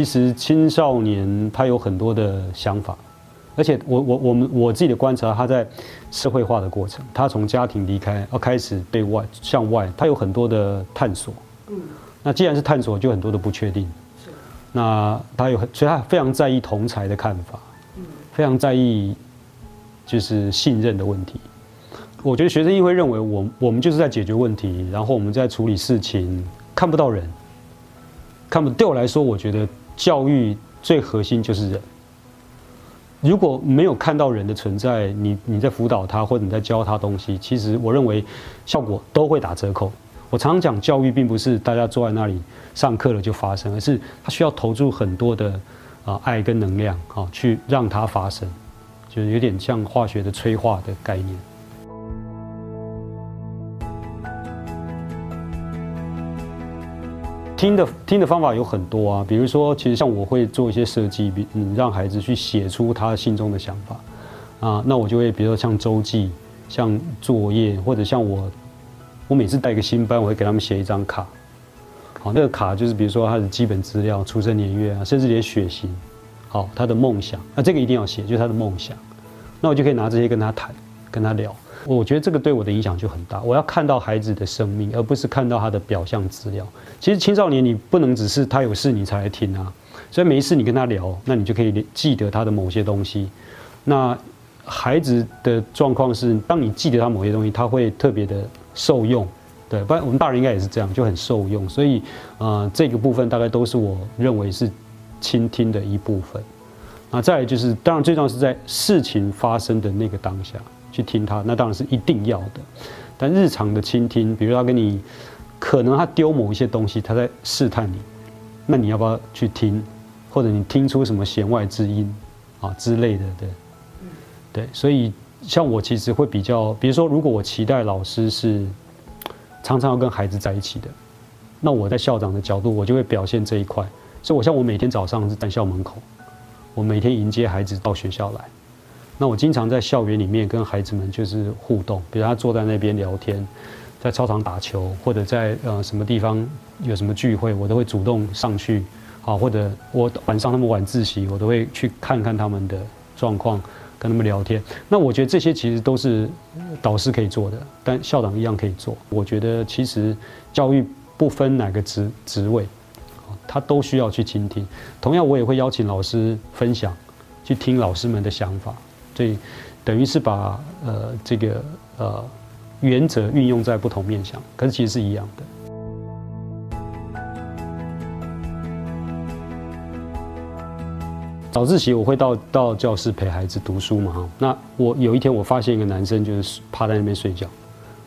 其实青少年他有很多的想法，而且我我我们我自己的观察，他在社会化的过程，他从家庭离开，而开始对外向外，他有很多的探索。嗯，那既然是探索，就很多的不确定。那他有，所以他非常在意同才的看法，非常在意就是信任的问题。我觉得学生亦会认为，我我们就是在解决问题，然后我们在处理事情，看不到人，看不对我来说，我觉得教育最核心就是人。如果没有看到人的存在，你你在辅导他或者你在教他东西，其实我认为效果都会打折扣。我常常讲，教育并不是大家坐在那里上课了就发生，而是他需要投注很多的啊爱跟能量啊，去让它发生，就是有点像化学的催化的概念。听的听的方法有很多啊，比如说，其实像我会做一些设计，比嗯让孩子去写出他心中的想法，啊，那我就会比如说像周记、像作业，或者像我，我每次带一个新班，我会给他们写一张卡，好，那个卡就是比如说他的基本资料、出生年月啊，甚至连血型，好，他的梦想，那这个一定要写，就是他的梦想，那我就可以拿这些跟他谈，跟他聊。我觉得这个对我的影响就很大。我要看到孩子的生命，而不是看到他的表象资料。其实青少年你不能只是他有事你才来听啊，所以没事你跟他聊，那你就可以记得他的某些东西。那孩子的状况是，当你记得他某些东西，他会特别的受用。对，不然我们大人应该也是这样，就很受用。所以，呃，这个部分大概都是我认为是倾听的一部分。那再就是，当然最重要是在事情发生的那个当下。去听他，那当然是一定要的。但日常的倾听，比如他跟你，可能他丢某一些东西，他在试探你，那你要不要去听？或者你听出什么弦外之音啊之类的？对，对。所以像我其实会比较，比如说，如果我期待老师是常常要跟孩子在一起的，那我在校长的角度，我就会表现这一块。所以我像我每天早上是在校门口，我每天迎接孩子到学校来。那我经常在校园里面跟孩子们就是互动，比如他坐在那边聊天，在操场打球，或者在呃什么地方有什么聚会，我都会主动上去，好，或者我晚上他们晚自习，我都会去看看他们的状况，跟他们聊天。那我觉得这些其实都是导师可以做的，但校长一样可以做。我觉得其实教育不分哪个职职位，他都需要去倾听。同样，我也会邀请老师分享，去听老师们的想法。所以，等于是把呃这个呃原则运用在不同面向，可是其实是一样的。早自习我会到到教室陪孩子读书嘛哈。那我有一天我发现一个男生就是趴在那边睡觉，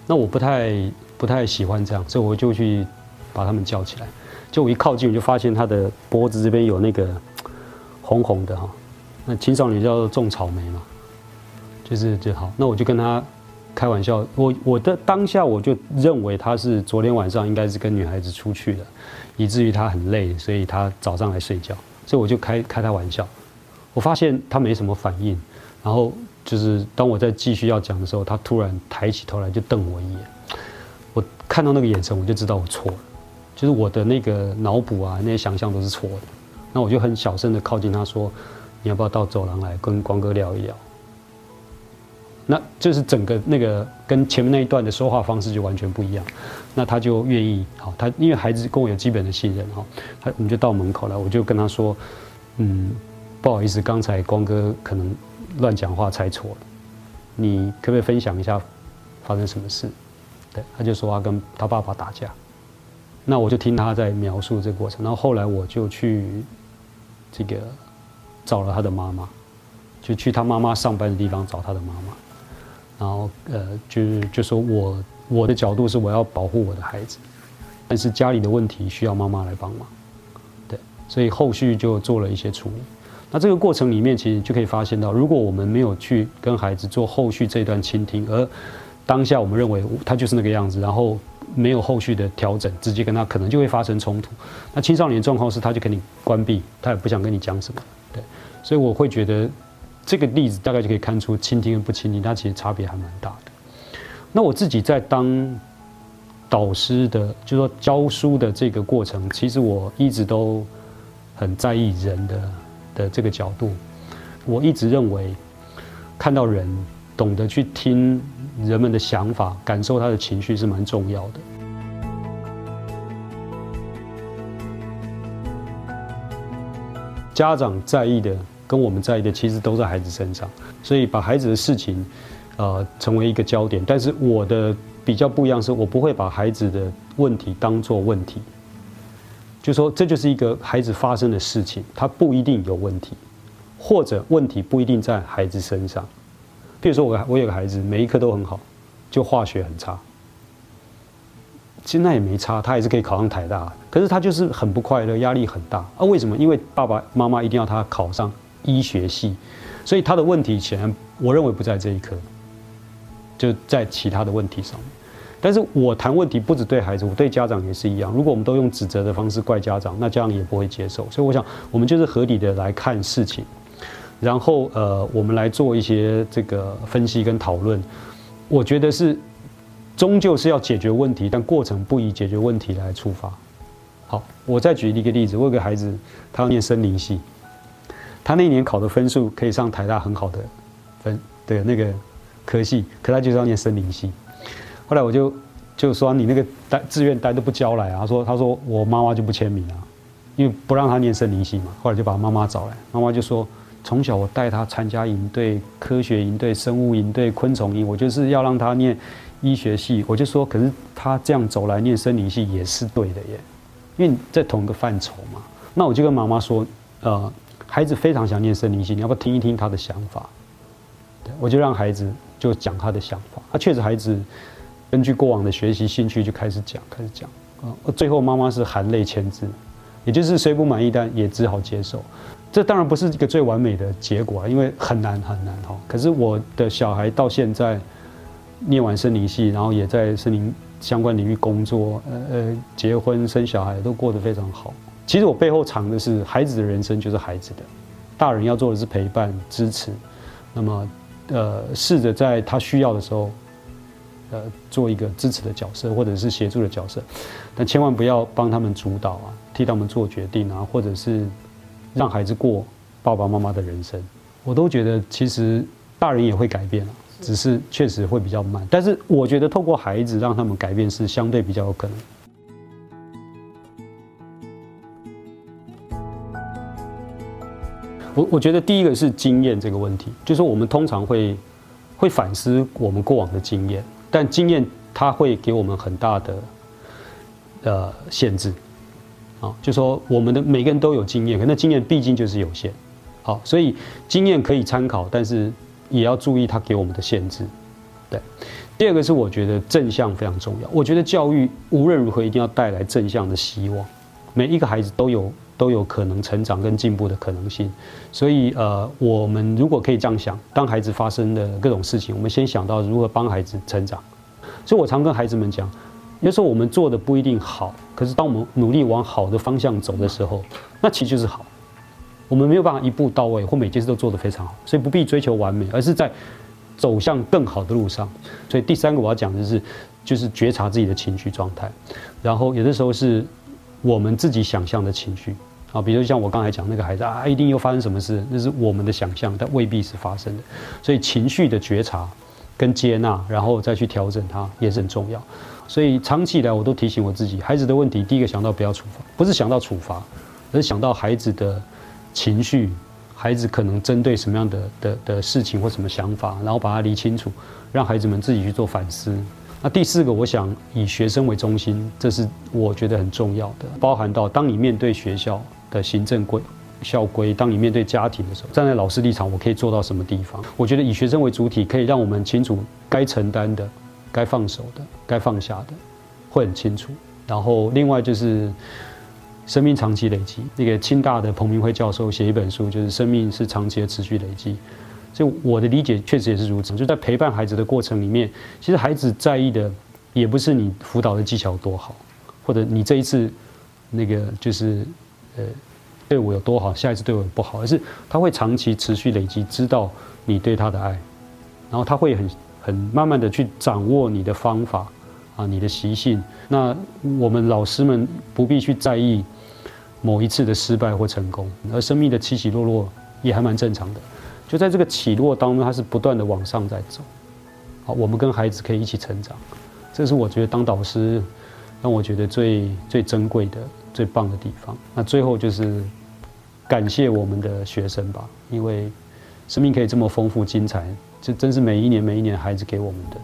那我不太不太喜欢这样，所以我就去把他们叫起来。就我一靠近，我就发现他的脖子这边有那个红红的哈。那青少年叫做种草莓嘛。就是就好，那我就跟他开玩笑。我我的当下我就认为他是昨天晚上应该是跟女孩子出去的，以至于他很累，所以他早上来睡觉。所以我就开开他玩笑。我发现他没什么反应，然后就是当我在继续要讲的时候，他突然抬起头来就瞪我一眼。我看到那个眼神，我就知道我错了，就是我的那个脑补啊，那些想象都是错的。那我就很小声的靠近他说：“你要不要到走廊来跟光哥聊一聊？”那就是整个那个跟前面那一段的说话方式就完全不一样，那他就愿意好，他因为孩子跟我有基本的信任哈，他我们就到门口了，我就跟他说，嗯，不好意思，刚才光哥可能乱讲话猜错了，你可不可以分享一下发生什么事？对，他就说他跟他爸爸打架，那我就听他在描述这个过程，然后后来我就去这个找了他的妈妈，就去他妈妈上班的地方找他的妈妈。然后，呃，就是就说我我的角度是我要保护我的孩子，但是家里的问题需要妈妈来帮忙，对，所以后续就做了一些处理。那这个过程里面，其实就可以发现到，如果我们没有去跟孩子做后续这段倾听，而当下我们认为他就是那个样子，然后没有后续的调整，直接跟他可能就会发生冲突。那青少年状况是，他就给你关闭，他也不想跟你讲什么，对，所以我会觉得。这个例子大概就可以看出，倾听跟不倾听，它其实差别还蛮大的。那我自己在当导师的，就是说教书的这个过程，其实我一直都很在意人的的这个角度。我一直认为，看到人，懂得去听人们的想法，感受他的情绪是蛮重要的。家长在意的，跟我们在意的，其实都在孩子身上，所以把孩子的事情，呃，成为一个焦点。但是我的比较不一样，是我不会把孩子的问题当做问题，就说这就是一个孩子发生的事情，他不一定有问题，或者问题不一定在孩子身上。比如说我我有个孩子，每一科都很好，就化学很差。其实那也没差，他也是可以考上台大。可是他就是很不快乐，压力很大啊！为什么？因为爸爸妈妈一定要他考上医学系，所以他的问题显然我认为不在这一科，就在其他的问题上面。但是我谈问题不只对孩子，我对家长也是一样。如果我们都用指责的方式怪家长，那家长也不会接受。所以我想，我们就是合理的来看事情，然后呃，我们来做一些这个分析跟讨论。我觉得是。终究是要解决问题，但过程不以解决问题来出发。好，我再举一个例子，我有个孩子，他要念森林系，他那年考的分数可以上台大很好的分的那个科系，可他就是要念森林系。后来我就就说你那个单志愿单都不交来啊，说他说我妈妈就不签名啊，因为不让他念森林系嘛。后来就把妈妈找来，妈妈就说从小我带他参加营队、科学营队、生物营队、昆虫营，我就是要让他念。医学系，我就说，可是他这样走来念森林系也是对的耶，因为在同一个范畴嘛。那我就跟妈妈说，呃，孩子非常想念森林系，你要不要听一听他的想法？对，我就让孩子就讲他的想法。他确实，孩子根据过往的学习兴趣就开始讲，开始讲啊。最后妈妈是含泪签字，也就是虽不满意，但也只好接受。这当然不是一个最完美的结果啊，因为很难很难哈。可是我的小孩到现在。念完森林系，然后也在森林相关领域工作，呃呃，结婚生小孩都过得非常好。其实我背后藏的是孩子的人生就是孩子的，大人要做的是陪伴支持，那么呃试着在他需要的时候，呃做一个支持的角色或者是协助的角色，但千万不要帮他们主导啊，替他们做决定啊，或者是让孩子过爸爸妈妈的人生。我都觉得其实大人也会改变了。只是确实会比较慢，但是我觉得透过孩子让他们改变是相对比较有可能。我我觉得第一个是经验这个问题，就是我们通常会会反思我们过往的经验，但经验它会给我们很大的呃限制，啊，就说我们的每个人都有经验，可那经验毕竟就是有限，好，所以经验可以参考，但是。也要注意他给我们的限制，对。第二个是我觉得正向非常重要。我觉得教育无论如何一定要带来正向的希望，每一个孩子都有都有可能成长跟进步的可能性。所以呃，我们如果可以这样想，当孩子发生的各种事情，我们先想到如何帮孩子成长。所以我常跟孩子们讲，有时候我们做的不一定好，可是当我们努力往好的方向走的时候，那其实就是好。我们没有办法一步到位，或每件事都做得非常好，所以不必追求完美，而是在走向更好的路上。所以第三个我要讲的是，就是觉察自己的情绪状态，然后有的时候是我们自己想象的情绪啊，比如像我刚才讲那个孩子啊，一定又发生什么事，那是我们的想象，但未必是发生的。所以情绪的觉察跟接纳，然后再去调整它也是很重要。所以长期以来我都提醒我自己，孩子的问题，第一个想到不要处罚，不是想到处罚，而是想到孩子的。情绪，孩子可能针对什么样的的的事情或什么想法，然后把它理清楚，让孩子们自己去做反思。那第四个，我想以学生为中心，这是我觉得很重要的，包含到当你面对学校的行政规校规，当你面对家庭的时候，站在老师立场，我可以做到什么地方？我觉得以学生为主体，可以让我们清楚该承担的、该放手的、该放下的，会很清楚。然后另外就是。生命长期累积，那个清大的彭明辉教授写一本书，就是生命是长期的持续累积。所以我的理解确实也是如此。就在陪伴孩子的过程里面，其实孩子在意的也不是你辅导的技巧多好，或者你这一次那个就是呃对我有多好，下一次对我不好，而是他会长期持续累积，知道你对他的爱，然后他会很很慢慢的去掌握你的方法。啊，你的习性，那我们老师们不必去在意某一次的失败或成功，而生命的起起落落也还蛮正常的。就在这个起落当中，它是不断的往上在走。好，我们跟孩子可以一起成长，这是我觉得当导师让我觉得最最珍贵的、最棒的地方。那最后就是感谢我们的学生吧，因为生命可以这么丰富精彩，这真是每一年每一年孩子给我们的。